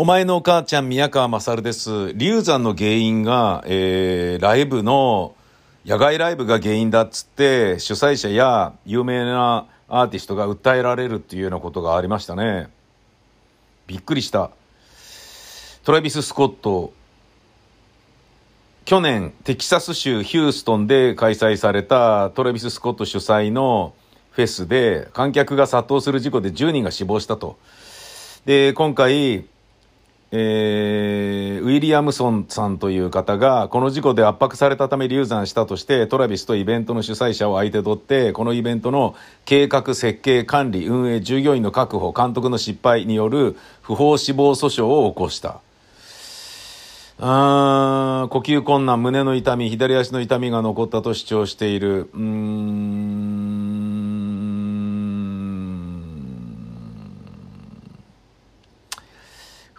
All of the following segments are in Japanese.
お前のお母ちゃん宮川勝です。流産の原因が、えー、ライブの、野外ライブが原因だっつって、主催者や有名なアーティストが訴えられるっていうようなことがありましたね。びっくりした。トラビス・スコット、去年、テキサス州ヒューストンで開催されたトラビス・スコット主催のフェスで観客が殺到する事故で10人が死亡したと。で、今回、えー、ウィリアムソンさんという方が、この事故で圧迫されたため流産したとして、トラビスとイベントの主催者を相手取って、このイベントの計画、設計、管理、運営、従業員の確保、監督の失敗による不法死亡訴訟を起こした。あ呼吸困難、胸の痛み、左足の痛みが残ったと主張している。うーん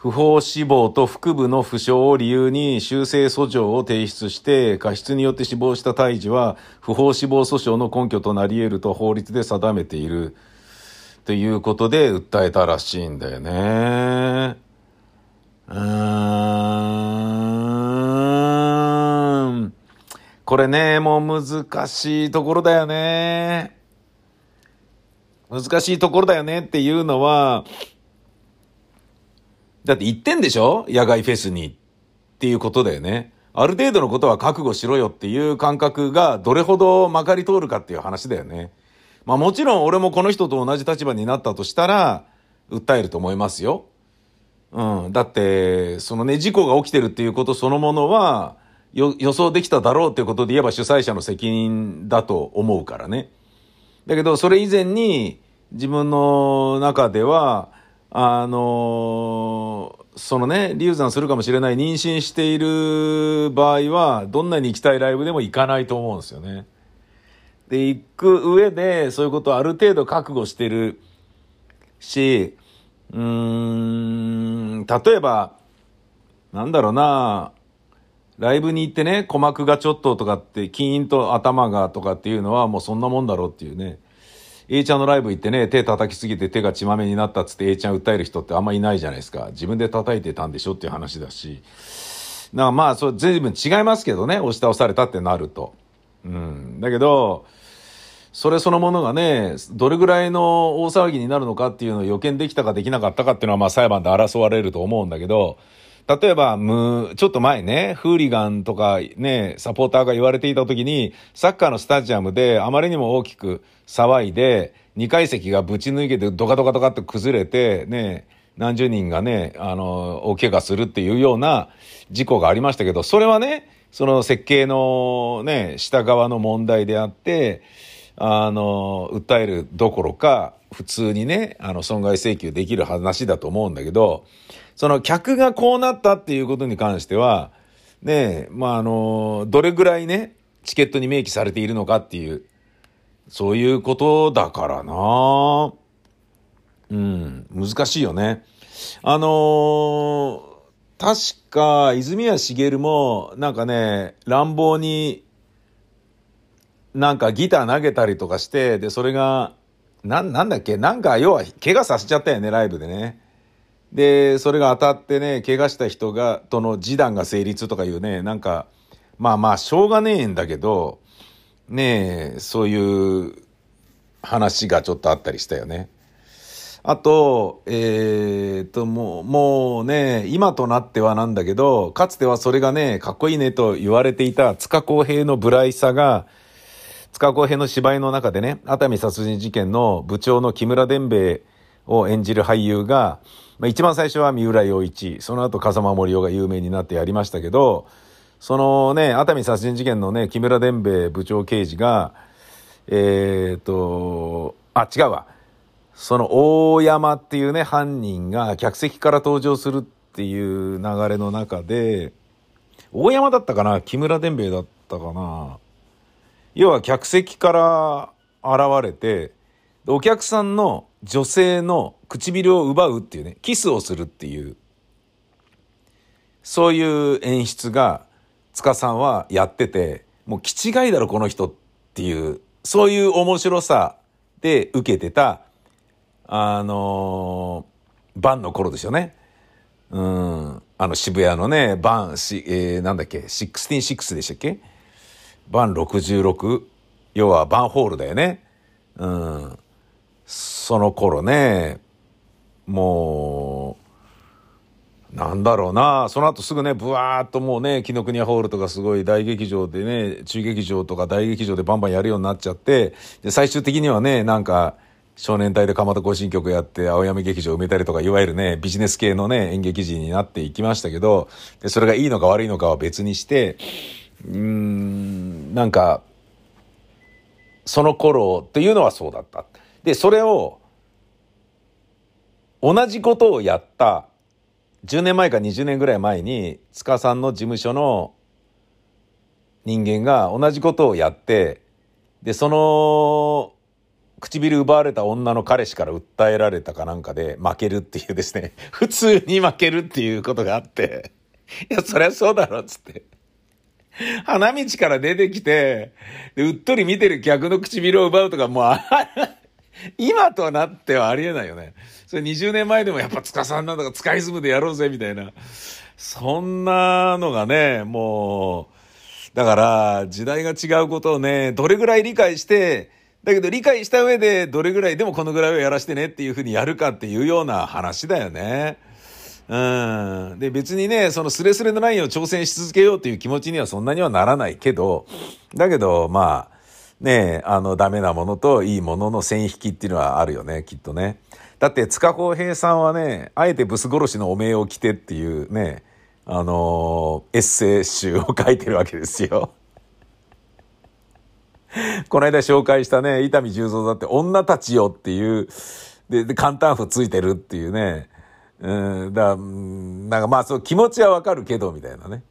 不法死亡と腹部の負傷を理由に修正訴状を提出して、過失によって死亡した胎児は不法死亡訴訟の根拠となり得ると法律で定めている。ということで訴えたらしいんだよね。うーん。これね、もう難しいところだよね。難しいところだよねっていうのは、だって行ってんでしょ？野外フェスに。っていうことだよね。ある程度のことは覚悟しろよっていう感覚がどれほどまかり通るかっていう話だよね。まあもちろん俺もこの人と同じ立場になったとしたら、訴えると思いますよ。うん。だって、そのね、事故が起きてるっていうことそのものは、予想できただろうっていうことで言えば主催者の責任だと思うからね。だけど、それ以前に自分の中では、あのそのね、流産するかもしれない妊娠している場合は、どんなに行きたいライブでも行かないと思うんですよね。で、行く上で、そういうことをある程度覚悟してるし、うーん、例えば、なんだろうな、ライブに行ってね、鼓膜がちょっととかって、キーンと頭がとかっていうのはもうそんなもんだろうっていうね。A ちゃんのライブ行ってね、手叩きすぎて手が血まめになったっつって A ちゃん訴える人ってあんまいないじゃないですか。自分で叩いてたんでしょっていう話だし。だからまあ、それ随分違いますけどね、押し倒されたってなると。うん。だけど、それそのものがね、どれぐらいの大騒ぎになるのかっていうのを予見できたかできなかったかっていうのはまあ裁判で争われると思うんだけど、例えば、む、ちょっと前ね、フーリガンとかね、サポーターが言われていた時に、サッカーのスタジアムであまりにも大きく騒いで、2階席がぶち抜けてドカドカドカって崩れて、ね、何十人がね、あの、大怪我するっていうような事故がありましたけど、それはね、その設計のね、下側の問題であって、あの、訴えるどころか、普通にね、あの、損害請求できる話だと思うんだけど、その客がこうなったっていうことに関しては、ねえまあ、あの、どれぐらいね、チケットに明記されているのかっていう、そういうことだからなうん、難しいよね。あのー、確か、泉谷しげるも、なんかね、乱暴に、なんかギター投げたりとかして、で、それが、な、なんだっけなんか、要は、怪我させちゃったよね、ライブでね。で、それが当たってね、怪我した人が、との示談が成立とかいうね、なんか、まあまあ、しょうがねえんだけど、ねえ、そういう話がちょっとあったりしたよね。あと、えー、と、もう、もうね、今となってはなんだけど、かつてはそれがね、かっこいいねと言われていた塚公平の無頼さが、塚公平の芝居の中でね、熱海殺人事件の部長の木村伝兵衛を演じる俳優が、まあ、一番最初は三浦洋一、その後風間森夫が有名になってやりましたけど、そのね、熱海殺人事件のね、木村伝兵衛部長刑事が、えっ、と、あ、違うわ。その大山っていうね、犯人が客席から登場するっていう流れの中で、大山だったかな？木村伝兵衛だったかな？要は客席から現れて、お客さんの女性の唇を奪うっていうね、キスをするっていう、そういう演出が、塚さんはやってて、もう気違いだろこの人っていう、そういう面白さで受けてた、あのー、晩の頃ですよね。うん、あの渋谷のね、バン、しえー、なんだっけ、166でしたっけ？バン66、要はバンホールだよね。うん。その頃ね、もう、なんだろうな、その後すぐね、ブワーっともうね、紀ノ国屋ホールとかすごい大劇場でね、中劇場とか大劇場でバンバンやるようになっちゃって、で、最終的にはね、なんか、少年隊で蒲田行進曲やって青山劇場埋めたりとかいわゆるねビジネス系のね演劇人になっていきましたけどでそれがいいのか悪いのかは別にしてうーんなんかその頃っていうのはそうだった。でそれを同じことをやった10年前か20年ぐらい前に塚さんの事務所の人間が同じことをやってでその唇奪われた女の彼氏から訴えられたかなんかで負けるっていうですね、普通に負けるっていうことがあって、いや、そりゃそうだろ、つって。花道から出てきて、うっとり見てる客の唇を奪うとか、もう、今となってはありえないよね。それ20年前でもやっぱ塚さんなんだか使いズムでやろうぜ、みたいな。そんなのがね、もう、だから、時代が違うことをね、どれぐらい理解して、だけど理解した上でどれぐらいでもこのぐらいはやらしてねっていうふうにやるかっていうような話だよね。うん。で、別にね、そのスレスレのラインを挑戦し続けようっていう気持ちにはそんなにはならないけど、だけど、まあ、ねあの、ダメなものといいものの線引きっていうのはあるよね、きっとね。だって、塚公平さんはね、あえてブス殺しのお面を着てっていうね、あのー、エッセイ集を書いてるわけですよ。この間紹介したね、伊丹十三だって女たちよっていう、で、で、簡単符ついてるっていうね。うん、だなんかまあそう気持ちはわかるけど、みたいなね。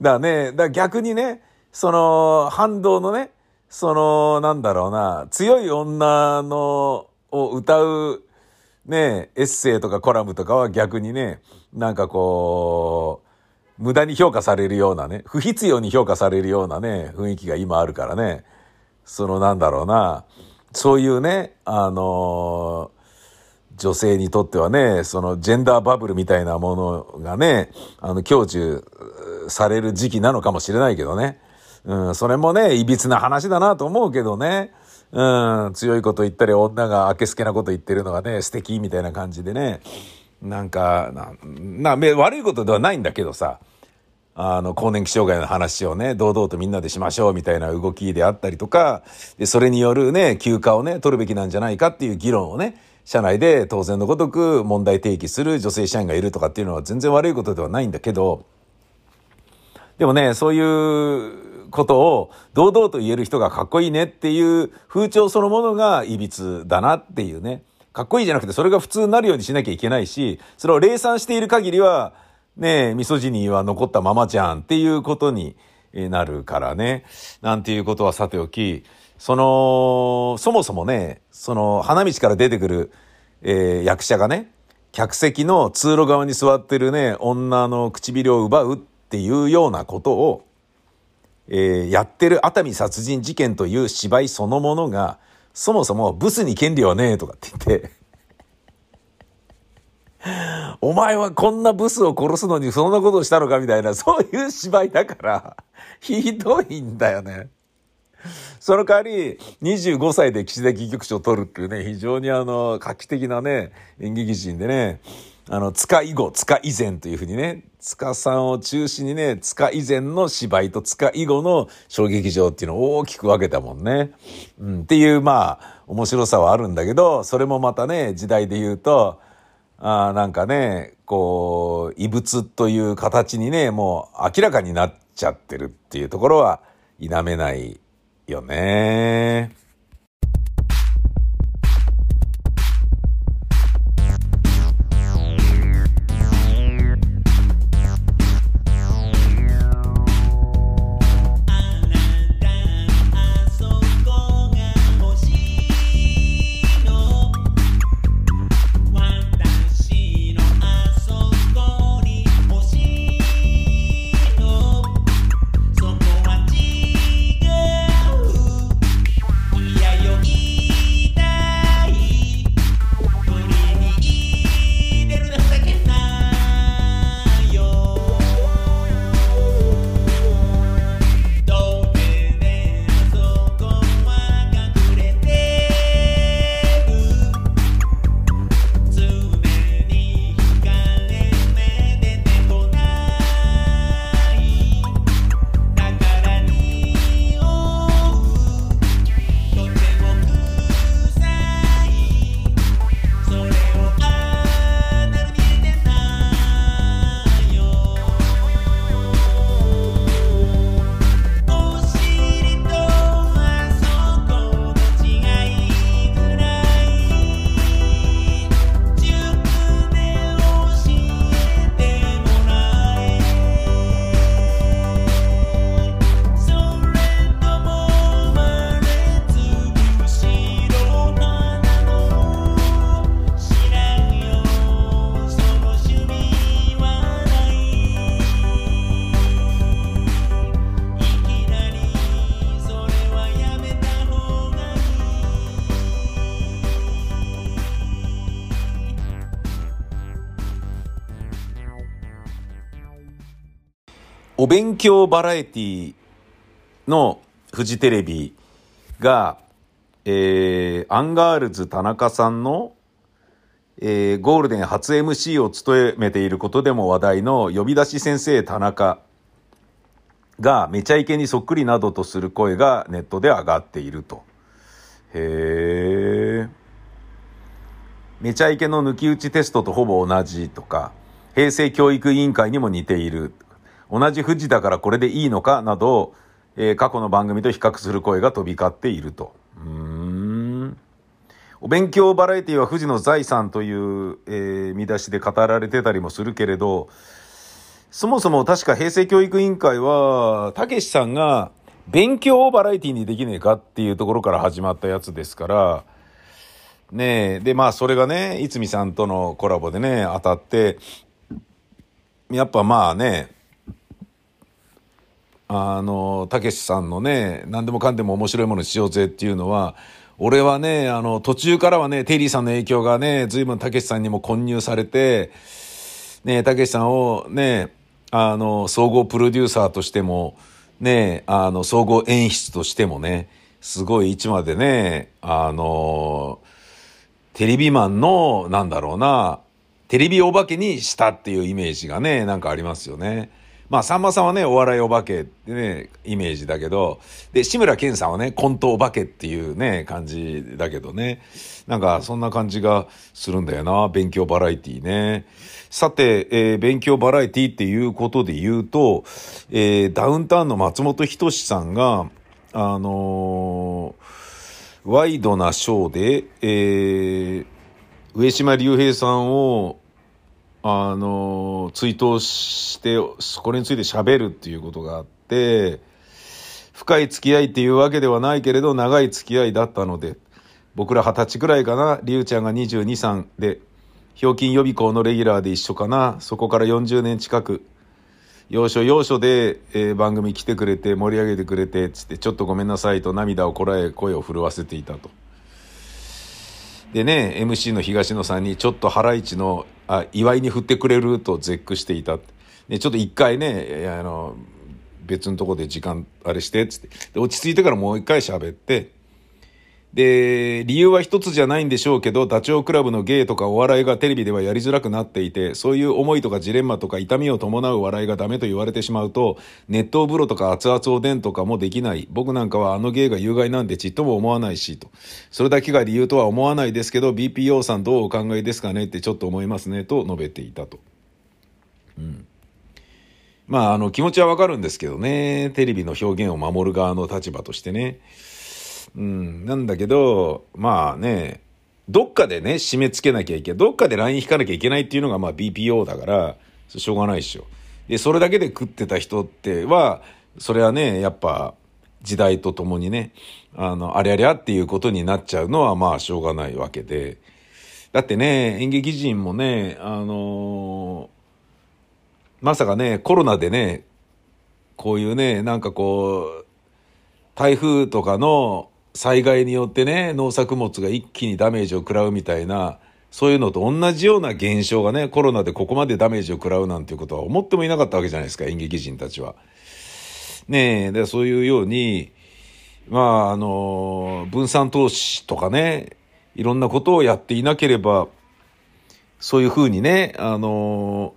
だからね、だ逆にね、その反動のね、その、なんだろうな、強い女の、を歌う、ね、エッセイとかコラムとかは逆にね、なんかこう、無駄に評価されるようなね、不必要に評価されるようなね、雰囲気が今あるからね、そのなんだろうな、そういうね、あの女性にとってはね、そのジェンダーバブルみたいなものがね、あの、享受される時期なのかもしれないけどね。うん、それもね、いびつな話だなと思うけどね。うん、強いこと言ったり、女があけすけなこと言ってるのがね、素敵みたいな感じでね。なんか、な、な、悪いことではないんだけどさ。あの、更年期障害の話をね、堂々とみんなでしましょうみたいな動きであったりとか、で、それによるね、休暇をね、取るべきなんじゃないかっていう議論をね、社内で当然のごとく問題提起する女性社員がいるとかっていうのは全然悪いことではないんだけど、でもね、そういうことを堂々と言える人がかっこいいねっていう風潮そのものがいびつだなっていうね。かっこいいじゃなくてそれが普通になるようにしなきゃいけないし、それを礼賛している限りは、ねえ、ミソジニーは残ったままじゃんっていうことになるからね。なんていうことはさておき、その、そもそもね、その、花道から出てくる、えー、役者がね、客席の通路側に座ってるね、女の唇を奪うっていうようなことを、えー、やってる熱海殺人事件という芝居そのものが、そもそもブスに権利はねえとかって言って お前はこんなブスを殺すのにそんなことをしたのかみたいな、そういう芝居だから、ひどいんだよね。その代わり、25歳で岸田戯曲賞を取るっていうね、非常にあの、画期的なね、演劇人でね、あの、塚以後、塚以前というふうにね、塚さんを中心にね、塚以前の芝居と塚以後の小劇場っていうのを大きく分けたもんね。うん、っていう、まあ、面白さはあるんだけど、それもまたね、時代で言うと、あなんかね、こう、異物という形にね、もう明らかになっちゃってるっていうところは否めないよね。お勉強バラエティのフジテレビが、えー、アンガールズ田中さんの、えー、ゴールデン初 MC を務めていることでも話題の呼び出し先生田中がめちゃイケにそっくりなどとする声がネットで上がっていると。へえ。めちゃイケの抜き打ちテストとほぼ同じとか、平成教育委員会にも似ている。同じ富士だからこれでいいのかなど、えー、過去の番組と比較する声が飛び交っていると。お勉強バラエティは富士の財産という、えー、見出しで語られてたりもするけれど、そもそも確か平成教育委員会は、たけしさんが勉強をバラエティにできねえかっていうところから始まったやつですから、ねえ、で、まあそれがね、いつみさんとのコラボでね、当たって、やっぱまあね、あの、たけしさんのね、何でもかんでも面白いものにしようぜっていうのは、俺はね、あの、途中からはね、テリーさんの影響がね、随分たけしさんにも混入されて、ね、たけしさんをね、あの、総合プロデューサーとしても、ね、あの、総合演出としてもね、すごい位置までね、あの、テレビマンの、なんだろうな、テレビお化けにしたっていうイメージがね、なんかありますよね。まあ、さんまさんはね、お笑いお化けってね、イメージだけど、で、志村けんさんはね、コントお化けっていうね、感じだけどね。なんか、そんな感じがするんだよな、勉強バラエティね。さて、えー、勉強バラエティっていうことで言うと、えー、ダウンタウンの松本人志さんが、あのー、ワイドなショーで、えー、上島竜兵さんをあの、追悼して、これについて喋るっていうことがあって、深い付き合いっていうわけではないけれど、長い付き合いだったので、僕ら二十歳くらいかな、りゅうちゃんが22、3で、ひょうきん予備校のレギュラーで一緒かな、そこから40年近く、要所要所で、えー、番組来てくれて、盛り上げてくれて、つって、ちょっとごめんなさいと涙をこらえ、声を震わせていたと。でね、MC の東野さんにちょっとハライチのあ祝いに振ってくれると絶句していた。で、ちょっと一回ね、あの、別のとこで時間あれして、つって。で、落ち着いてからもう一回喋って、で、理由は一つじゃないんでしょうけど、ダチョウ倶楽部の芸とかお笑いがテレビではやりづらくなっていて、そういう思いとかジレンマとか痛みを伴う笑いがダメと言われてしまうと、熱湯風呂とか熱々おでんとかもできない。僕なんかはあの芸が有害なんでちっとも思わないし、と。それだけが理由とは思わないですけど、BPO さんどうお考えですかねってちょっと思いますね、と述べていたと。うん。まあ、あの、気持ちはわかるんですけどね。テレビの表現を守る側の立場としてね。うん、なんだけど、まあね、どっかでね、締め付けなきゃいけない。どっかで LINE 引かなきゃいけないっていうのがまあ BPO だから、しょうがないでしょ。で、それだけで食ってた人っては、それはね、やっぱ、時代とともにね、あの、ありゃりゃっていうことになっちゃうのはまあしょうがないわけで。だってね、演劇人もね、あのー、まさかね、コロナでね、こういうね、なんかこう、台風とかの災害によってね、農作物が一気にダメージを食らうみたいな、そういうのと同じような現象がね、コロナでここまでダメージを食らうなんていうことは思ってもいなかったわけじゃないですか、演劇人たちは。ねえ、でそういうように、まあ、あの、分散投資とかね、いろんなことをやっていなければ、そういうふうにね、あの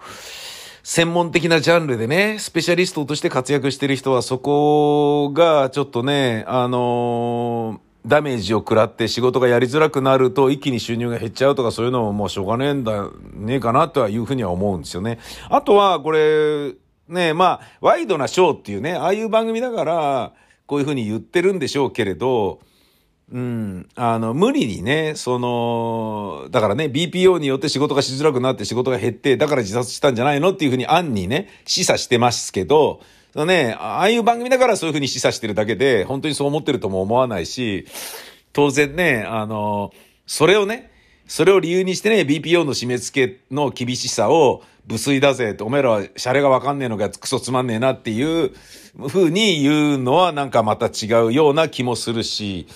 専門的なジャンルでね、スペシャリストとして活躍してる人はそこがちょっとね、あのー、ダメージを食らって仕事がやりづらくなると一気に収入が減っちゃうとかそういうのももうしょうがねえんだ、ねえかなとはいうふうには思うんですよね。あとはこれ、ねまあ、ワイドなショーっていうね、ああいう番組だから、こういうふうに言ってるんでしょうけれど、うん。あの、無理にね、その、だからね、BPO によって仕事がしづらくなって仕事が減って、だから自殺したんじゃないのっていうふうに案にね、示唆してますけど、そのね、ああいう番組だからそういうふうに示唆してるだけで、本当にそう思ってるとも思わないし、当然ね、あの、それをね、それを理由にしてね、BPO の締め付けの厳しさを、無粋だぜって、お前らはシャレがわかんねえのかクソつまんねえなっていう風に言うのはなんかまた違うような気もするし、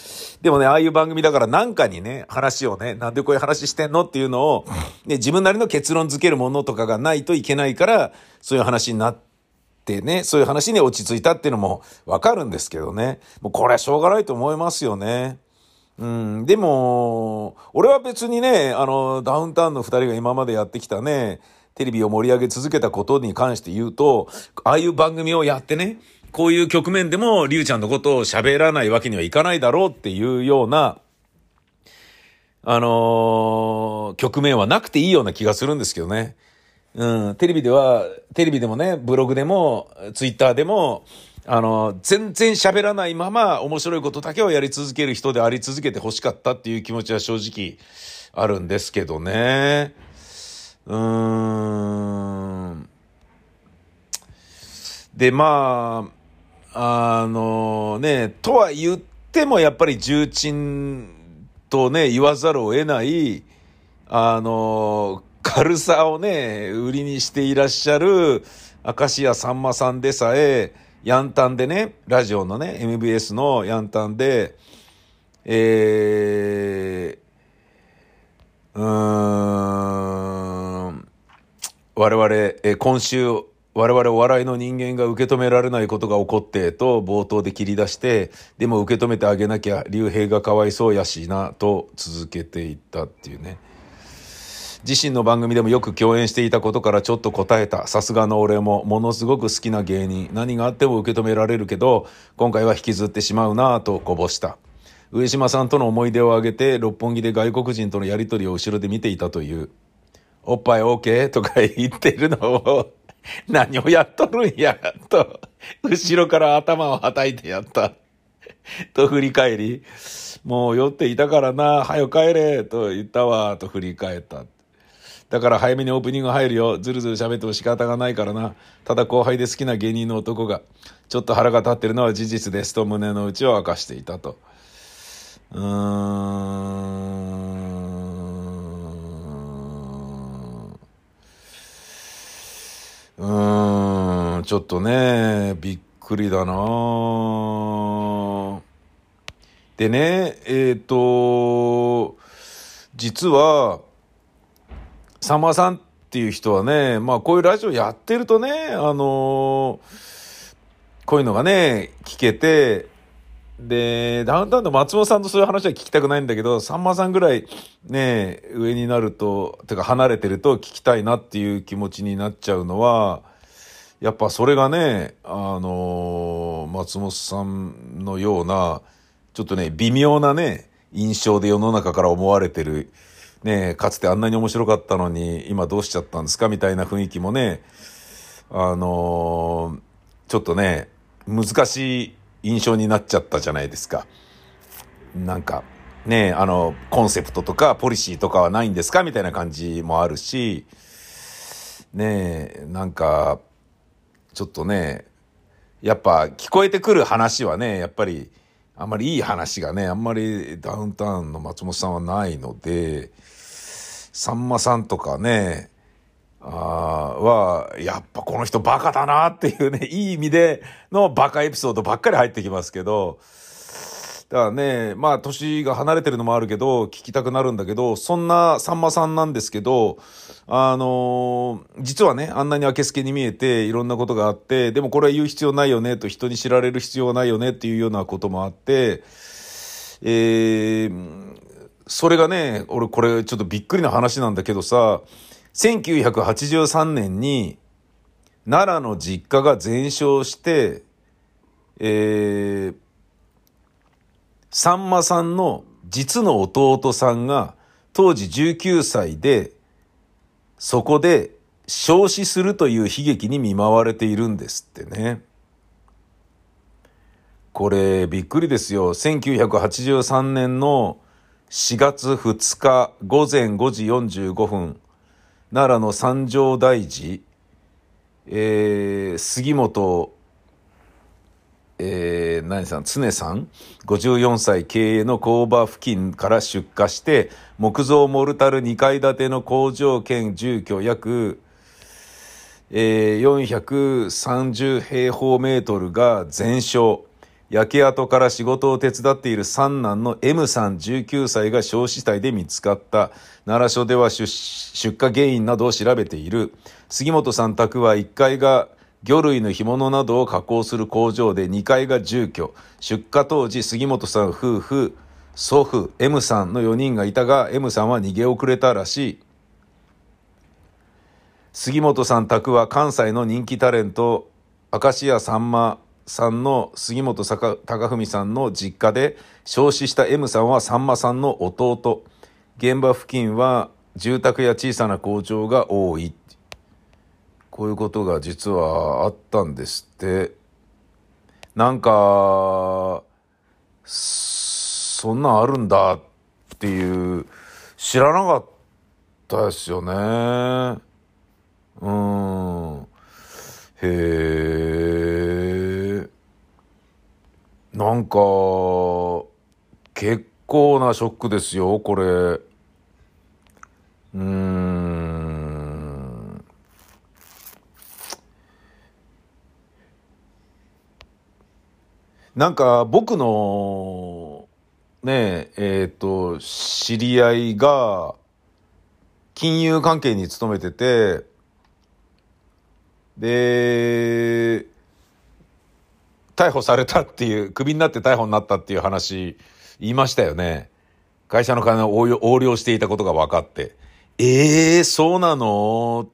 でもね、ああいう番組だからなんかにね、話をね、なんでこういう話してんのっていうのを、ね、自分なりの結論付けるものとかがないといけないから、そういう話になっってね、そういう話に落ち着いたっていうのもわかるんですけどね。もうこれはしょうがないと思いますよね。うん、でも、俺は別にね、あの、ダウンタウンの二人が今までやってきたね、テレビを盛り上げ続けたことに関して言うと、ああいう番組をやってね、こういう局面でも、りゅうちゃんのことを喋らないわけにはいかないだろうっていうような、あのー、局面はなくていいような気がするんですけどね。うん、テレビでは、テレビでもね、ブログでも、ツイッターでも、あの、全然喋らないまま面白いことだけをやり続ける人であり続けて欲しかったっていう気持ちは正直あるんですけどね。うーん。で、まあ、あのね、とは言ってもやっぱり重鎮とね、言わざるを得ない、あの、軽さをね、売りにしていらっしゃる明石家さんまさんでさえ、ヤンタンでね、ラジオのね、MBS のヤンタンで、えー、うーん、我々、今週、我々お笑いの人間が受け止められないことが起こってと冒頭で切り出して、でも受け止めてあげなきゃ、竜兵がかわいそうやしな、と続けていったっていうね。自身の番組でもよく共演していたことからちょっと答えた。さすがの俺もものすごく好きな芸人。何があっても受け止められるけど、今回は引きずってしまうなぁとこぼした。上島さんとの思い出を挙げて、六本木で外国人とのやりとりを後ろで見ていたという。おっぱい OK? とか言ってるのを 何をやっとるんや、と、後ろから頭を叩いてやった。と振り返り、もう酔っていたからな、はよ帰れ、と言ったわ、と振り返った。だから早めにオープニング入るよ。ずるずる喋っても仕方がないからな。ただ後輩で好きな芸人の男が、ちょっと腹が立ってるのは事実ですと胸の内を明かしていたと。うーん。うーん、ちょっとね、びっくりだな。でね、えっ、ー、と、実は、さんまさんっていう人はね、まあこういうラジオやってるとね、あのー、こういうのがね、聞けて、で、ダウンタウンの松本さんとそういう話は聞きたくないんだけど、さんまさんぐらいね、上になると、てか離れてると聞きたいなっていう気持ちになっちゃうのは、やっぱそれがね、あのー、松本さんのような、ちょっとね、微妙なね、印象で世の中から思われてるねかつてあんなに面白かったのに今どうしちゃったんですかみたいな雰囲気もね、あのー、ちょっとね、難しい印象になっちゃったじゃないですか。なんか、ねあの、コンセプトとかポリシーとかはないんですか？みたいな感じもあるし、ねなんか、ちょっとね、やっぱ聞こえてくる話はね、やっぱり、あんまりいい話がね、あんまりダウンタウンの松本さんはないので、さんまさんとかね、あは、やっぱこの人バカだなっていうね、いい意味でのバカエピソードばっかり入ってきますけど、だからね、まあ年が離れてるのもあるけど、聞きたくなるんだけど、そんなさんまさんなんですけど、あのー、実はね、あんなに明けすけに見えていろんなことがあって、でもこれは言う必要ないよねと人に知られる必要がないよねっていうようなこともあって、えー、それがね、俺これちょっとびっくりな話なんだけどさ、1983年に奈良の実家が全焼して、えー、さんまさんの実の弟さんが当時19歳で、そこで焼死するという悲劇に見舞われているんですってね。これびっくりですよ。1983年の4月2日午前5時45分、奈良の三条大寺、えー、杉本、えー、何さん、常さん、54歳経営の工場付近から出火して、木造モルタル2階建ての工場兼住居約、えー、430平方メートルが全焼。焼け跡から仕事を手伝っている三男の M さん19歳が焼死体で見つかった。奈良署では出火原因などを調べている。杉本さん宅は1階が魚類の干物などを加工する工場で2階が住居。出火当時、杉本さん夫婦、祖父、M さんの4人がいたが、M さんは逃げ遅れたらしい。杉本さん宅は関西の人気タレント、明石家さんまさんの杉本隆文さんの実家で、焼死した M さんはさんまさんの弟。現場付近は住宅や小さな工場が多い。こういうことが実はあったんですって。なんか、そんなんあるんだっていう、知らなかったですよね。うん。へえ。なんか、結構なショックですよ、これ。うーん。なんか僕のねえ、えっ、ー、と、知り合いが金融関係に勤めてて、で、逮捕されたっていう、クビになって逮捕になったっていう話、言いましたよね。会社の金を横領していたことが分かって。ええー、そうなの？っ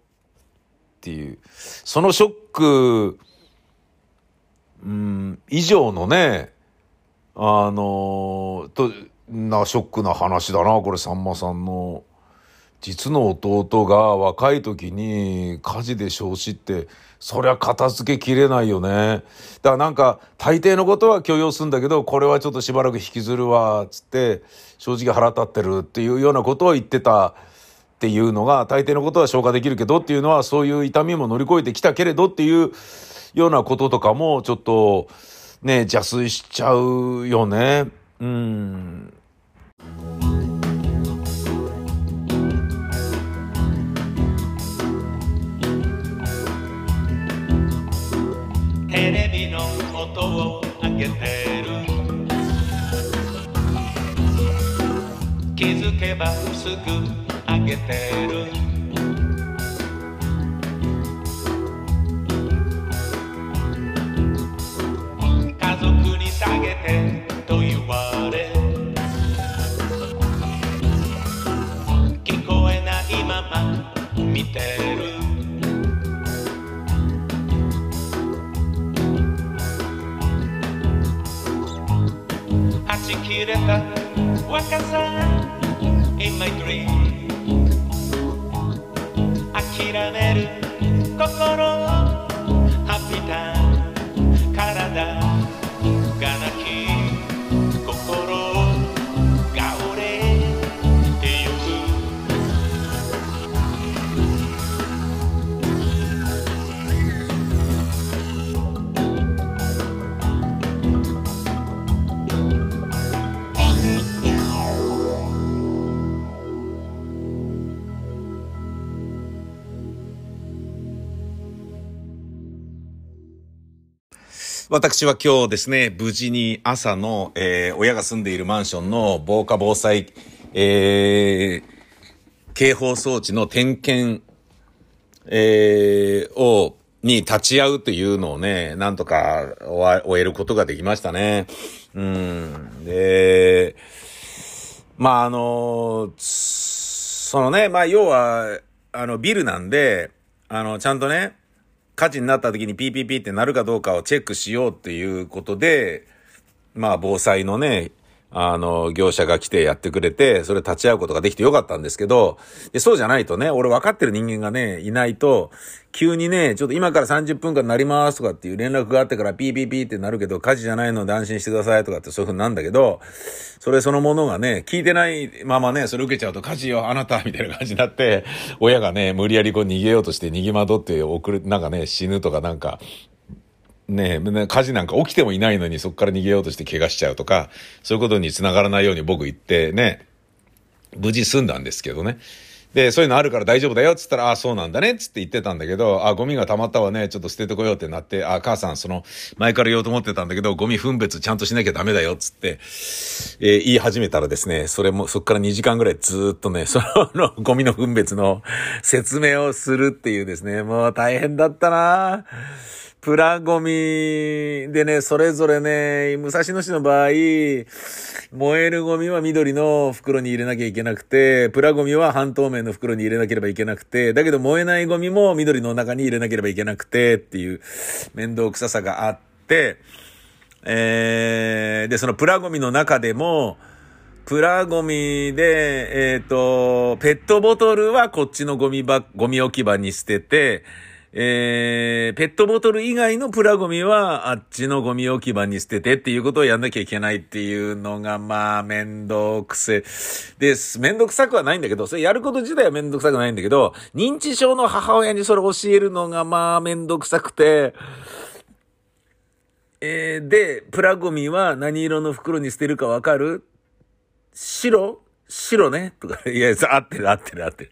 ていう。そのショック、うん、以上のね、あの、と、な、ショックな話だな、これ、さんまさんの。実の弟が若い時に火事で焼死って、そりゃ片付けきれないよね。だからなんか、大抵のことは許容するんだけど、これはちょっとしばらく引きずるわ、つって、正直腹立ってるっていうようなことを言ってたっていうのが、大抵のことは消化できるけどっていうのは、そういう痛みも乗り越えてきたけれどっていうようなこととかも、ちょっと、ね、邪推しちゃうよね。うん。音を上げてる。気づけばすぐ上げてる。家族に下げてと言われ。聞こえないまま見てる。ち切れた若さ In my dream. 諦める心ハッピーターン体が泣き私は今日ですね、無事に朝の、えー、親が住んでいるマンションの防火防災、えー、警報装置の点検、えー、を、に立ち会うというのをね、なんとか終えることができましたね。うん。で、まあ、あの、そのね、まあ、要は、あの、ビルなんで、あの、ちゃんとね、火事になった時にピーピーピーってなるかどうかをチェックしようっていうことで、まあ防災のね、あの、業者が来てやってくれて、それ立ち会うことができてよかったんですけど、でそうじゃないとね、俺分かってる人間がね、いないと、急にね、ちょっと今から30分間なりますとかっていう連絡があってからピーピーピーってなるけど、火事じゃないので安心してくださいとかってそういう風になんだけど、それそのものがね、聞いてないままね、それ受けちゃうと火事よ、あなたみたいな感じになって、親がね、無理やりこう逃げようとして逃げ惑って送る、なんかね、死ぬとかなんか、ねえ、火事なんか起きてもいないのにそこから逃げようとして怪我しちゃうとか、そういうことにつながらないように僕言ってね、無事済んだんですけどね。で、そういうのあるから大丈夫だよっつったら、ああ、そうなんだねっつって言ってたんだけど、あゴミが溜まったわね、ちょっと捨ててこようってなって、あ母さん、その、前から言おうと思ってたんだけど、ゴミ分別ちゃんとしなきゃダメだよっつって、えー、言い始めたらですね、それも、そっから2時間ぐらいずっとね、その、ゴミの分別の説明をするっていうですね、もう大変だったなプラゴミでね、それぞれね、武蔵野市の場合、燃えるゴミは緑の袋に入れなきゃいけなくて、プラゴミは半透明の袋に入れなければいけなくて、だけど燃えないゴミも緑の中に入れなければいけなくてっていう面倒くささがあって、えー、で、そのプラゴミの中でも、プラゴミで、えっ、ー、と、ペットボトルはこっちのゴミば、ゴミ置き場に捨てて、えー、ペットボトル以外のプラゴミはあっちのゴミ置き場に捨ててっていうことをやんなきゃいけないっていうのが、まあ、めんどくせ。です。めんどくさくはないんだけど、それやること自体はめんどくさくないんだけど、認知症の母親にそれ教えるのが、まあ、めんどくさくて、えー、で、プラゴミは何色の袋に捨てるかわかる？白？白ねとか、いや、合ってる合ってる合ってる。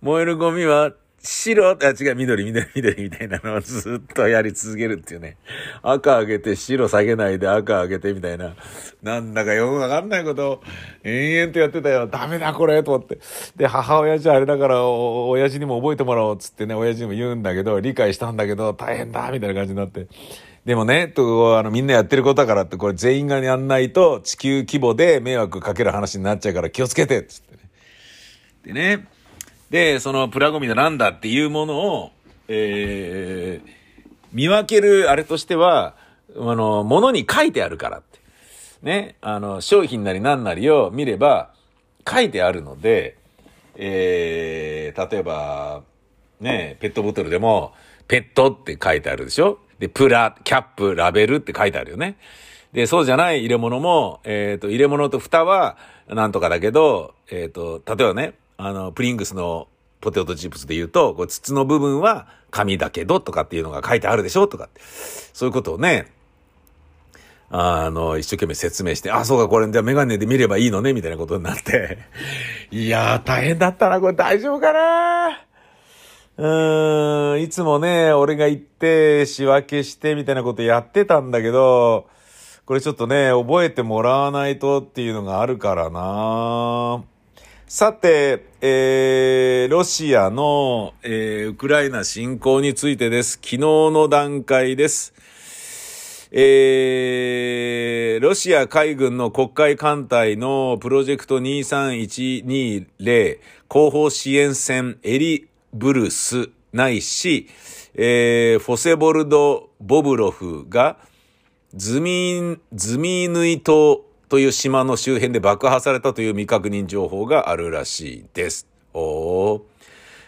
燃えるゴミは白、あ、違う、緑、緑、緑みたいなのをずっとやり続けるっていうね。赤上げて白下げないで赤上げてみたいな。なんだかよくわかんないことを延々とやってたよ。ダメだこれと思って。で、母親じゃあれだから、親父にも覚えてもらおうっつってね、親父にも言うんだけど、理解したんだけど、大変だみたいな感じになって。でもね、と、あの、みんなやってることだからって、これ全員がやんないと地球規模で迷惑かける話になっちゃうから気をつけてっつってね。でね、で、そのプラゴミのなんだっていうものを、えー、見分けるあれとしては、あの、ものに書いてあるからって。ね、あの、商品なり何なりを見れば書いてあるので、えー、例えば、ね、ペットボトルでも、ペットって書いてあるでしょ？で、プラ、キャップ、ラベルって書いてあるよね。で、そうじゃない入れ物も、えっ、ー、と、入れ物と蓋は、なんとかだけど、えっ、ー、と、例えばね、あの、プリングスのポテトチップスで言うと、こう筒の部分は紙だけどとかっていうのが書いてあるでしょとかそういうことをね、あの、一生懸命説明して、あ、そうか、これ、じゃあメガネで見ればいいのねみたいなことになって。いやー、大変だったな、これ大丈夫かな。うーん、いつもね、俺が行って仕分けしてみたいなことやってたんだけど、これちょっとね、覚えてもらわないとっていうのがあるからな。さて、えー、ロシアの、えー、ウクライナ侵攻についてです。昨日の段階です。えー、ロシア海軍の国会艦隊のプロジェクト23120後方支援船エリブルスないし、えー、フォセボルド・ボブロフがズミ、ズミーヌイ島という島の周辺で爆破されたという未確認情報があるらしいです。お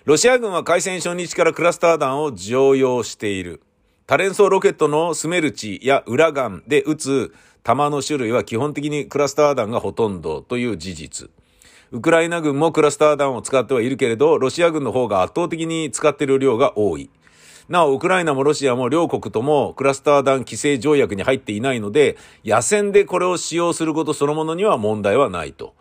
ロシア軍は開戦初日からクラスター弾を常用している。多連装ロケットのスメルチやウラガンで撃つ弾の種類は基本的にクラスター弾がほとんどという事実。ウクライナ軍もクラスター弾を使ってはいるけれど、ロシア軍の方が圧倒的に使っている量が多い。なお、ウクライナもロシアも両国ともクラスター弾規制条約に入っていないので、野戦でこれを使用することそのものには問題はないと。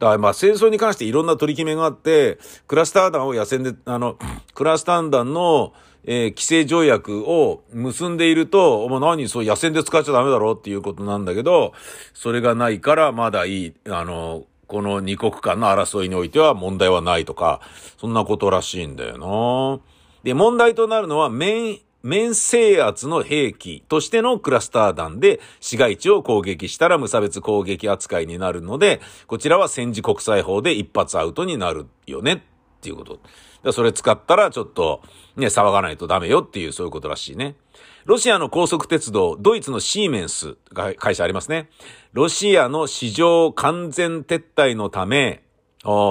だからまあ戦争に関していろんな取り決めがあって、クラスター弾を野戦で、あの、クラスター弾の、えー、規制条約を結んでいると、お前何そう野戦で使っちゃダメだろっていうことなんだけど、それがないからまだいい、あの、この二国間の争いにおいては問題はないとか、そんなことらしいんだよな。で、問題となるのは、面、面制圧の兵器としてのクラスター弾で市街地を攻撃したら無差別攻撃扱いになるので、こちらは戦時国際法で一発アウトになるよねっていうこと。それ使ったらちょっとね、騒がないとダメよっていうそういうことらしいね。ロシアの高速鉄道、ドイツのシーメンス会社ありますね。ロシアの市場完全撤退のため、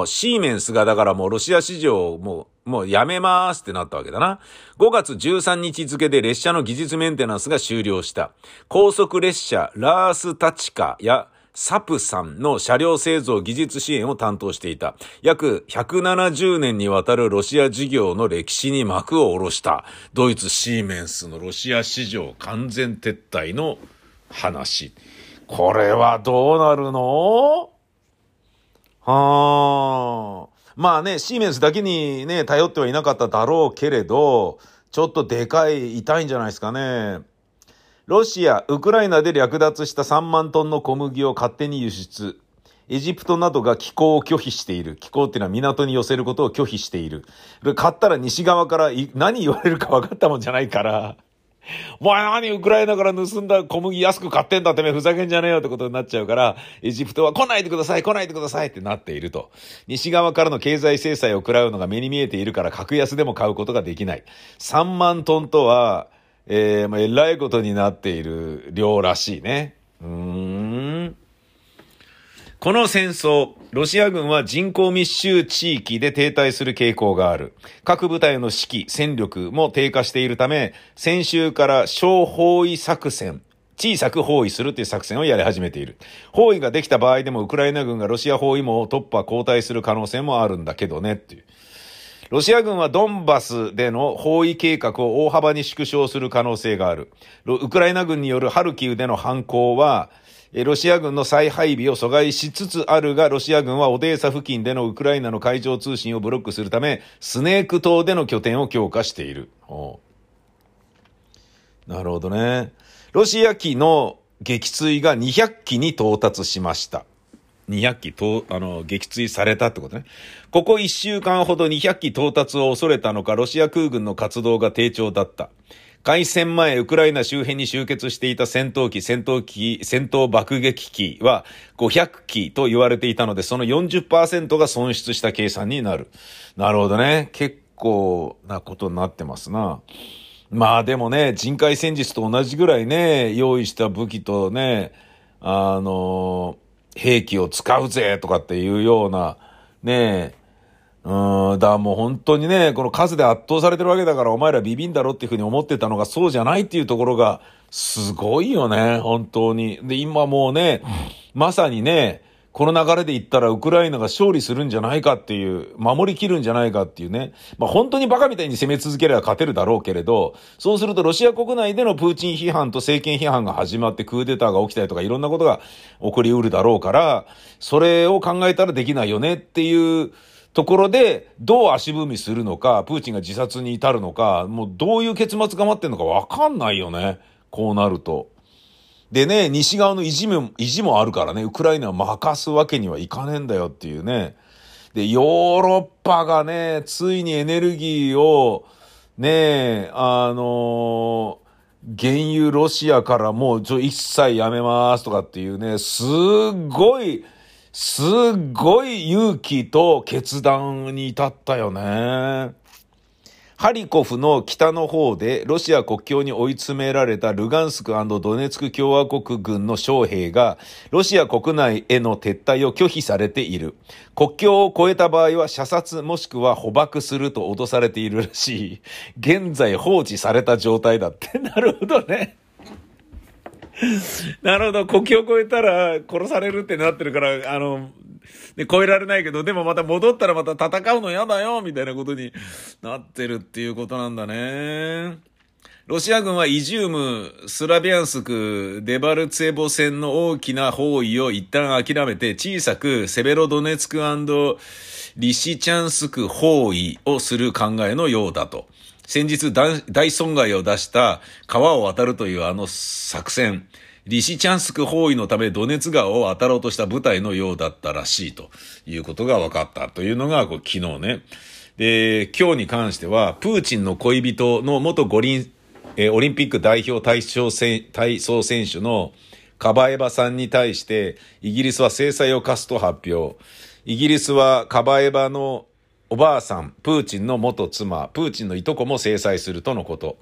シーメンスがだからもうロシア市場をもう、もうやめますってなったわけだな。5月13日付で列車の技術メンテナンスが終了した。高速列車ラースタチカやサプさんの車両製造技術支援を担当していた。約170年にわたるロシア事業の歴史に幕を下ろした。ドイツシーメンスのロシア市場完全撤退の話。これはどうなるの？はあ。まあね、シーメンスだけにね、頼ってはいなかっただろうけれど、ちょっとでかい、痛いんじゃないですかね。ロシア、ウクライナで略奪した3万トンの小麦を勝手に輸出。エジプトなどが気候を拒否している。気候っていうのは港に寄せることを拒否している。買ったら西側から何言われるか分かったもんじゃないから。お前何ウクライナから盗んだ小麦安く買ってんだってめふざけんじゃねえよってことになっちゃうから、エジプトは来ないでください来ないでくださいってなっていると。西側からの経済制裁を食らうのが目に見えているから格安でも買うことができない。3万トンとは、えー、まあ、えらいことになっている量らしいね。うーん。この戦争、ロシア軍は人口密集地域で停滞する傾向がある。各部隊の士気、戦力も低下しているため、先週から小包囲作戦、小さく包囲するという作戦をやり始めている。包囲ができた場合でもウクライナ軍がロシア包囲網を突破交代する可能性もあるんだけどねっていう。ロシア軍はドンバスでの包囲計画を大幅に縮小する可能性がある。ウクライナ軍によるハルキウでの反攻は、ロシア軍の再配備を阻害しつつあるが、ロシア軍はオデーサ付近でのウクライナの海上通信をブロックするため、スネーク島での拠点を強化している。なるほどね。ロシア機の撃墜が200機に到達しました。200機と、あの、撃墜されたってことね。ここ1週間ほど200機到達を恐れたのか、ロシア空軍の活動が低調だった。開戦前、ウクライナ周辺に集結していた戦闘機、戦闘機、戦闘爆撃機は500機と言われていたので、その40%が損失した計算になる。なるほどね。結構なことになってますな。まあでもね、人海戦術と同じぐらいね、用意した武器とね、あの、兵器を使うぜとかっていうような、ねうん、だからもう本当にね、この数で圧倒されてるわけだからお前らビビんだろっていうふうに思ってたのがそうじゃないっていうところがすごいよね、本当に。で、今もうね、まさにね、この流れで言ったらウクライナが勝利するんじゃないかっていう、守りきるんじゃないかっていうね。まあ本当にバカみたいに攻め続ければ勝てるだろうけれど、そうするとロシア国内でのプーチン批判と政権批判が始まってクーデターが起きたりとかいろんなことが起こりうるだろうから、それを考えたらできないよねっていう、ところで、どう足踏みするのか、プーチンが自殺に至るのか、もうどういう結末が待ってるのかわかんないよね。こうなると。でね、西側の意地も、意地もあるからね、ウクライナを任すわけにはいかねえんだよっていうね。で、ヨーロッパがね、ついにエネルギーを、ね、あの、原油ロシアからもうちょ一切やめますとかっていうね、すっごい、すっごい勇気と決断に至ったよね。ハリコフの北の方でロシア国境に追い詰められたルガンスクドネツク共和国軍の将兵がロシア国内への撤退を拒否されている。国境を越えた場合は射殺もしくは捕獲すると脅されているらしい。現在放置された状態だって。なるほどね。なるほど、国境を越えたら殺されるってなってるから、あの、で、越えられないけど、でもまた戻ったらまた戦うの嫌だよ、みたいなことになってるっていうことなんだね。ロシア軍はイジューム、スラビャンスク、デバルツェボ戦の大きな包囲を一旦諦めて小さくセベロドネツクリシチャンスク包囲をする考えのようだと。先日大損害を出した川を渡るというあの作戦、リシチャンスク包囲のためドネツ川を渡ろうとした部隊のようだったらしいということが分かったというのがこう昨日ね。で、今日に関しては、プーチンの恋人の元五輪、えオリンピック代表体操体操選手のカバエバさんに対して、イギリスは制裁を科すと発表。イギリスはカバエバのおばあさん、プーチンの元妻、プーチンのいとこも制裁するとのこと。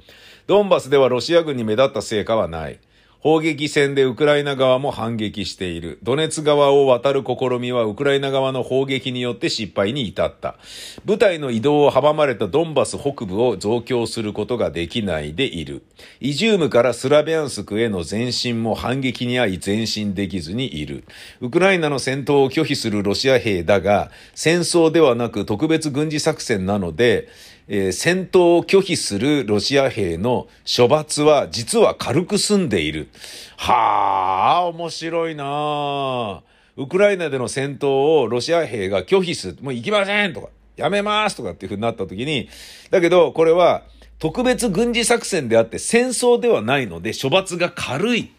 ドンバスではロシア軍に目立った成果はない。砲撃戦でウクライナ側も反撃している。ドネツ川を渡る試みはウクライナ側の砲撃によって失敗に至った。部隊の移動を阻まれたドンバス北部を増強することができないでいる。イジュームからスラビャンスクへの前進も反撃に遭い前進できずにいる。ウクライナの戦闘を拒否するロシア兵だが、戦争ではなく特別軍事作戦なので、えー、戦闘を拒否するロシア兵の処罰は実は軽く済んでいる。はあ、面白いなウクライナでの戦闘をロシア兵が拒否する。もう行きませんとか、やめますとかっていう風になった時に、だけど、これは特別軍事作戦であって戦争ではないので処罰が軽い。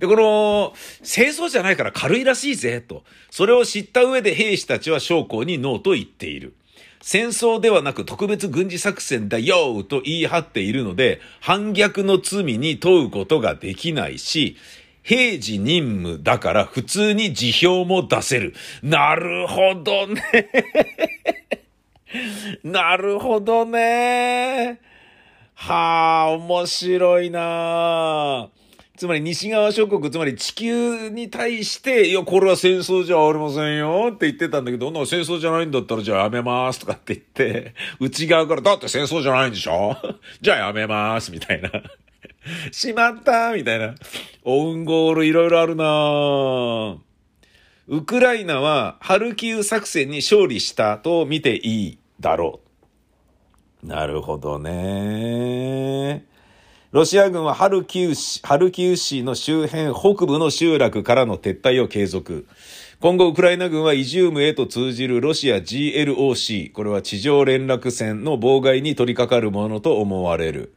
で、この、戦争じゃないから軽いらしいぜ、と。それを知った上で兵士たちは将校にノーと言っている。戦争ではなく特別軍事作戦だよと言い張っているので、反逆の罪に問うことができないし、平時任務だから普通に辞表も出せる。なるほどね。なるほどね。はあ、面白いなつまり西側諸国、つまり地球に対して、いや、これは戦争じゃありませんよって言ってたんだけど、な戦争じゃないんだったらじゃあやめますとかって言って、内側から、だって戦争じゃないんでしょ？じゃあやめますみたいな。しまったみたいな。オウンゴールいろいろあるなウクライナはハルキウ作戦に勝利したと見ていいだろう。なるほどね。ロシア軍はハルキウ市、ハルキウ市の周辺北部の集落からの撤退を継続。今後、ウクライナ軍はイジュームへと通じるロシア GLOC、これは地上連絡線の妨害に取り掛かるものと思われる。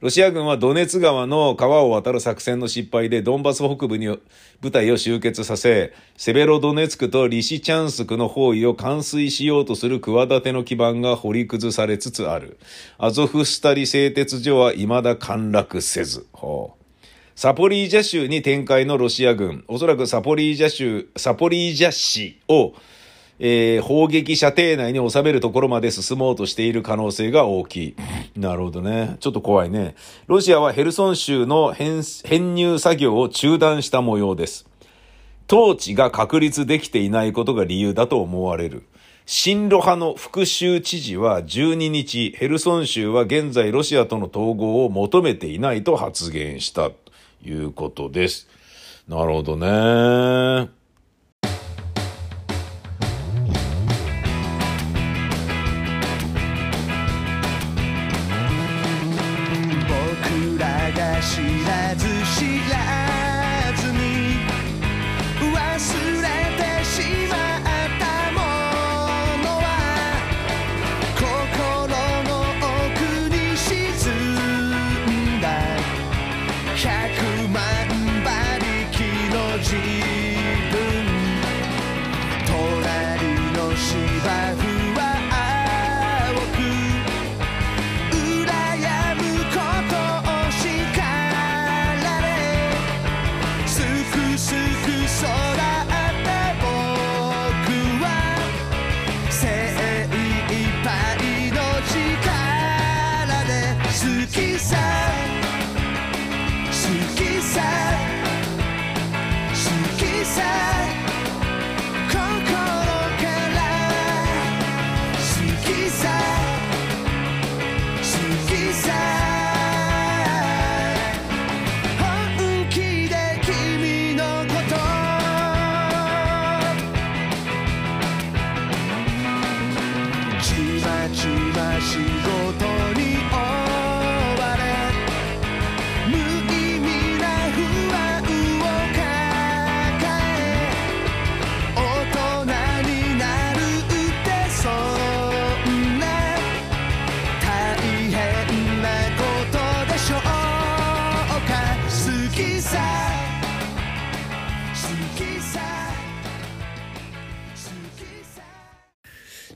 ロシア軍はドネツ川の川を渡る作戦の失敗でドンバス北部に部隊を集結させ、セベロドネツクとリシチャンスクの包囲を完遂しようとする企ての基盤が掘り崩されつつある。アゾフスタリ製鉄所は未だ陥落せず。サポリージャ州に展開のロシア軍、おそらくサポリージャ州、サポリージャ市をえー、砲撃射程内に収めるところまで進もうとしている可能性が大きい。なるほどね。ちょっと怖いね。ロシアはヘルソン州の編入作業を中断した模様です。統治が確立できていないことが理由だと思われる。新ロ派の副州知事は12日、ヘルソン州は現在ロシアとの統合を求めていないと発言したということです。なるほどね。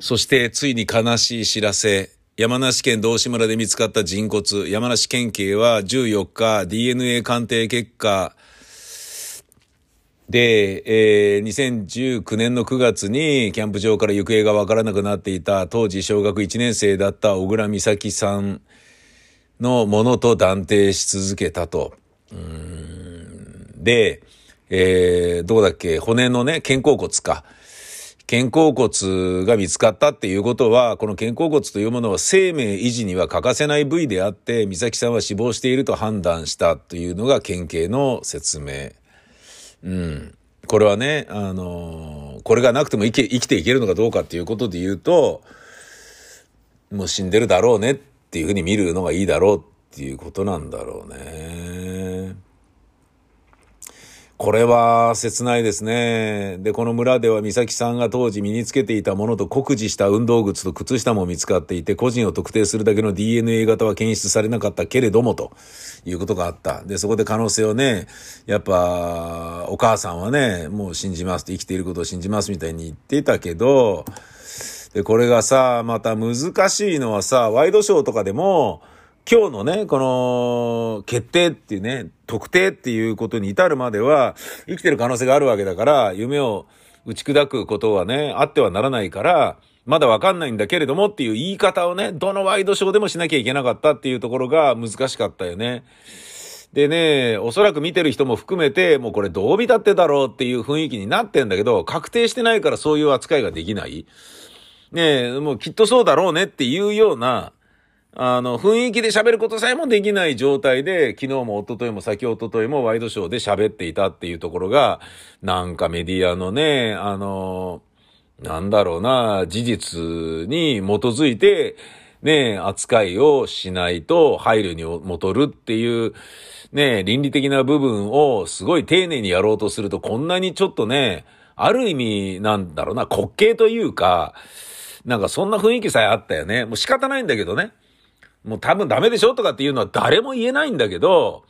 そしてついに悲しい知らせ。山梨県道志村で見つかった人骨。山梨県警は14日 DNA 鑑定結果で、えー、2019年の9月にキャンプ場から行方がわからなくなっていた当時小学1年生だった小倉美咲さんのものと断定し続けたと。で、えー、どうだっけ？骨のね、肩甲骨か。肩甲骨が見つかったっていうことは、この肩甲骨というものは生命維持には欠かせない部位であって、美咲さんは死亡していると判断したというのが県警の説明。うん。これはね、あのこれがなくても生き生きていけるのかどうかっていうことで言うと、もう死んでるだろうねっていうふうに見るのがいいだろうっていうことなんだろうね。これは切ないですね。で、この村では美咲さんが当時身につけていたものと酷似した運動靴と靴下も見つかっていて、個人を特定するだけの DNA 型は検出されなかったけれども、ということがあった。で、そこで可能性をね、やっぱ、お母さんはね、もう信じますと生きていることを信じますみたいに言ってたけど、で、これがさ、また難しいのはさ、ワイドショーとかでも、今日のね、この、決定っていうね、特定っていうことに至るまでは、生きてる可能性があるわけだから、夢を打ち砕くことはね、あってはならないから、まだわかんないんだけれどもっていう言い方をね、どのワイドショーでもしなきゃいけなかったっていうところが難しかったよね。でね、おそらく見てる人も含めて、もうこれどう見たってだろうっていう雰囲気になってんだけど、確定してないからそういう扱いができない。ねえ、もうきっとそうだろうねっていうような、あの、雰囲気で喋ることさえもできない状態で、昨日も一昨日も先一昨日もワイドショーで喋っていたっていうところが、なんかメディアのね、あの、なんだろうな、事実に基づいて、ね、扱いをしないと配慮に戻るっていう、ね、倫理的な部分をすごい丁寧にやろうとすると、こんなにちょっとね、ある意味、なんだろうな、滑稽というか、なんかそんな雰囲気さえあったよね。もう仕方ないんだけどね。もう多分ダメでしょとかっていうのは誰も言えないんだけど、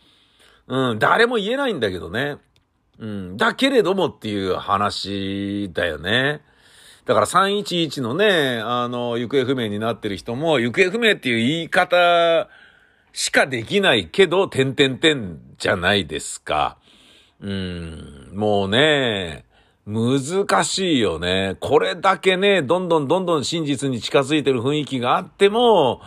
うん、誰も言えないんだけどね。うん、だけれどもっていう話だよね。だから311のね、あの、行方不明になってる人も、行方不明っていう言い方しかできないけど、点々点じゃないですか。うん、もうね、難しいよね。これだけね、どんどんどんどん真実に近づいてる雰囲気があっても、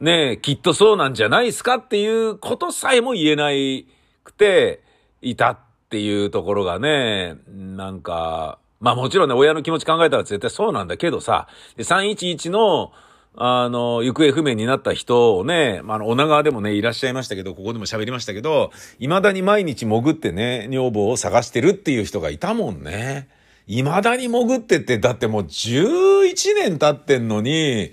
ねえきっとそうなんじゃないですかっていうことさえも言えないくていたっていうところがね、なんか、まあもちろんね、親の気持ち考えたら絶対そうなんだけどさ、311のあの、行方不明になった人をね、まあ、の、女川でもね、いらっしゃいましたけど、ここでも喋りましたけど、未だに毎日潜ってね、女房を探してるっていう人がいたもんね。未だに潜ってって、だってもう11年経ってんのに、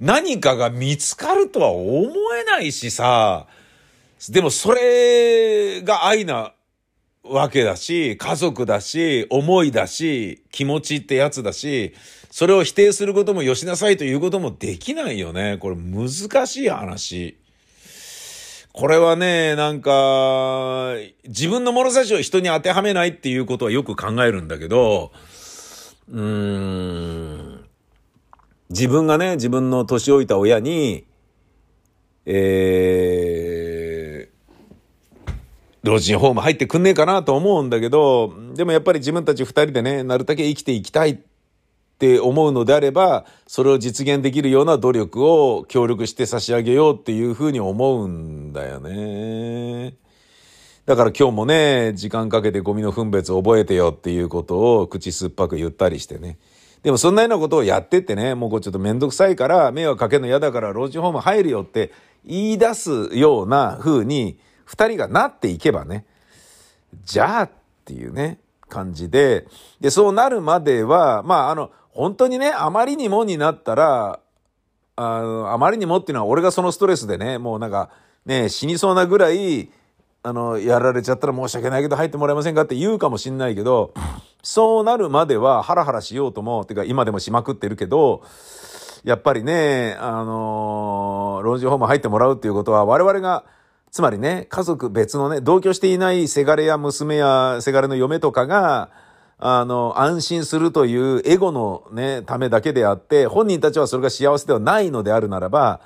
何かが見つかるとは思えないしさ、でもそれが愛なわけだし、家族だし、思いだし、気持ちってやつだし、それを否定することもよしなさいということもできないよね。これ難しい話。これはね、なんか、自分の物差しを人に当てはめないっていうことはよく考えるんだけど、うーん、自分がね、自分の年老いた親に、えー、老人ホーム入ってくんねえかなと思うんだけど、でもやっぱり自分たち二人でね、なるだけ生きていきたいって思うのであれば、それを実現できるような努力を協力して差し上げようっていうふうに思うんだよね。だから今日もね、時間かけてゴミの分別を覚えてよっていうことを口酸っぱく言ったりしてね。でもそんなようなことをやってってね、もうこうちょっとめんどくさいから迷惑かけるの嫌だから老人ホーム入るよって言い出すような風に二人がなっていけばね、じゃあっていうね、感じで、で、そうなるまでは、まああの、本当にね、あまりにもになったら、あ、あまりにもっていうのは俺がそのストレスでね、もうなんか、ね、死にそうなぐらい、あの、やられちゃったら申し訳ないけど入ってもらえませんかって言うかもしんないけど、そうなるまではハラハラしようとも、てか今でもしまくってるけど、やっぱりね、あの老人ホーム入ってもらうっていうことは我々が、つまりね、家族別のね、同居していないせがれや娘やせがれの嫁とかが、あの、安心するというエゴのね、ためだけであって、本人たちはそれが幸せではないのであるならば、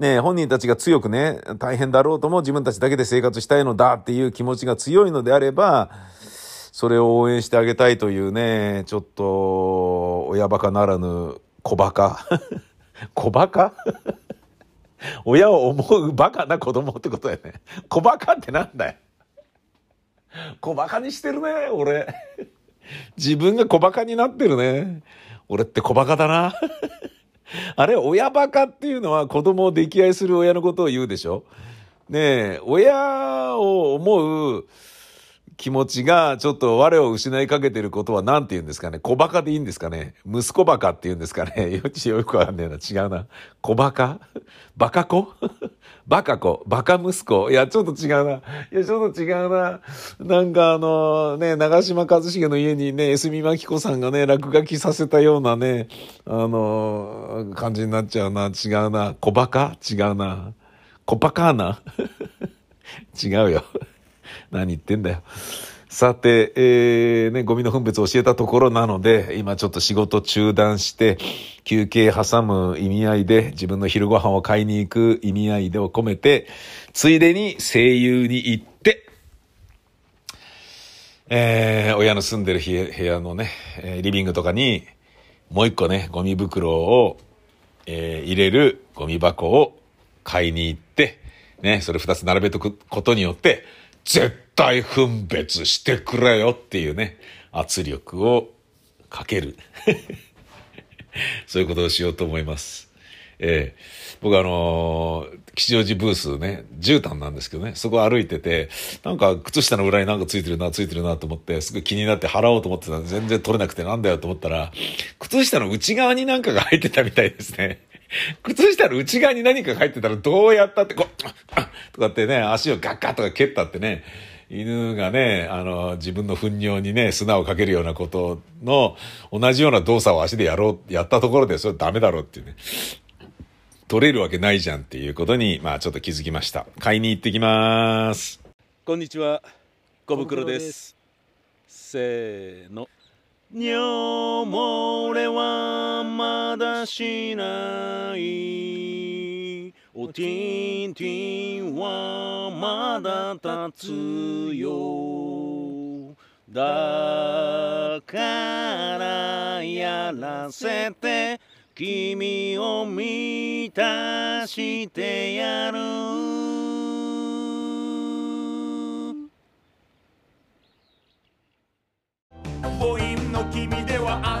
ね、本人たちが強くね、大変だろうとも自分たちだけで生活したいのだっていう気持ちが強いのであれば、それを応援してあげたいというね、ちょっと、親バカならぬ小バカ。小バカ？親を思うバカな子供ってことだよね。小バカってなんだよ。小バカにしてるね、俺。自分が小馬鹿になってるね。俺って小馬鹿だな。あれ、親バカっていうのは子供を溺愛する親のことを言うでしょ？ねえ、親を思う気持ちがちょっと我を失いかけてることは何て言うんですかね？小バカでいいんですかね？息子バカって言うんですかね？よ ちよくわかんねえな。違うな。小バカ？バカ子？バカ子？バカ息子？いや、ちょっと違うな。いや、ちょっと違うな。なんかあの、ね、長嶋一茂の家にね、江角真紀子さんがね、落書きさせたようなね、あの、感じになっちゃうな。違うな。小バカ？違うな。小バカーナ？違うよ。何言ってんだよ。さて、えー、ね、ゴミの分別を教えたところなので、今ちょっと仕事中断して、休憩挟む意味合いで、自分の昼ご飯を買いに行く意味合いでを込めて、ついでに声優に行って、えー、親の住んでる部屋のね、リビングとかに、もう一個ね、ゴミ袋を、えー、入れるゴミ箱を買いに行って、ね、それ二つ並べとくことによって、絶対分別してくれよっていうね、圧力をかける。そういうことをしようと思います。えー、僕あのー、吉祥寺ブースね、絨毯なんですけどね、そこ歩いてて、なんか靴下の裏になんかついてるな、ついてるなと思って、すごい気になって払おうと思ってたら全然取れなくてなんだよと思ったら、靴下の内側になんかが入ってたみたいですね。靴下の内側に何かが入ってたらどうやったってこう、とかってね、足をガッガッとか蹴ったってね、犬がね、あの、自分の糞尿にね、砂をかけるようなことの同じような動作を足でやろう、やったところでそれダメだろうっていうね。取れるわけないじゃんっていうことに、まあちょっと気づきました。買いに行ってきます。こんにちは。小袋です。せーの。尿漏れはしない。おティンティンはまだ立つよ。だからやらせて。君を満たしてやる。君ではア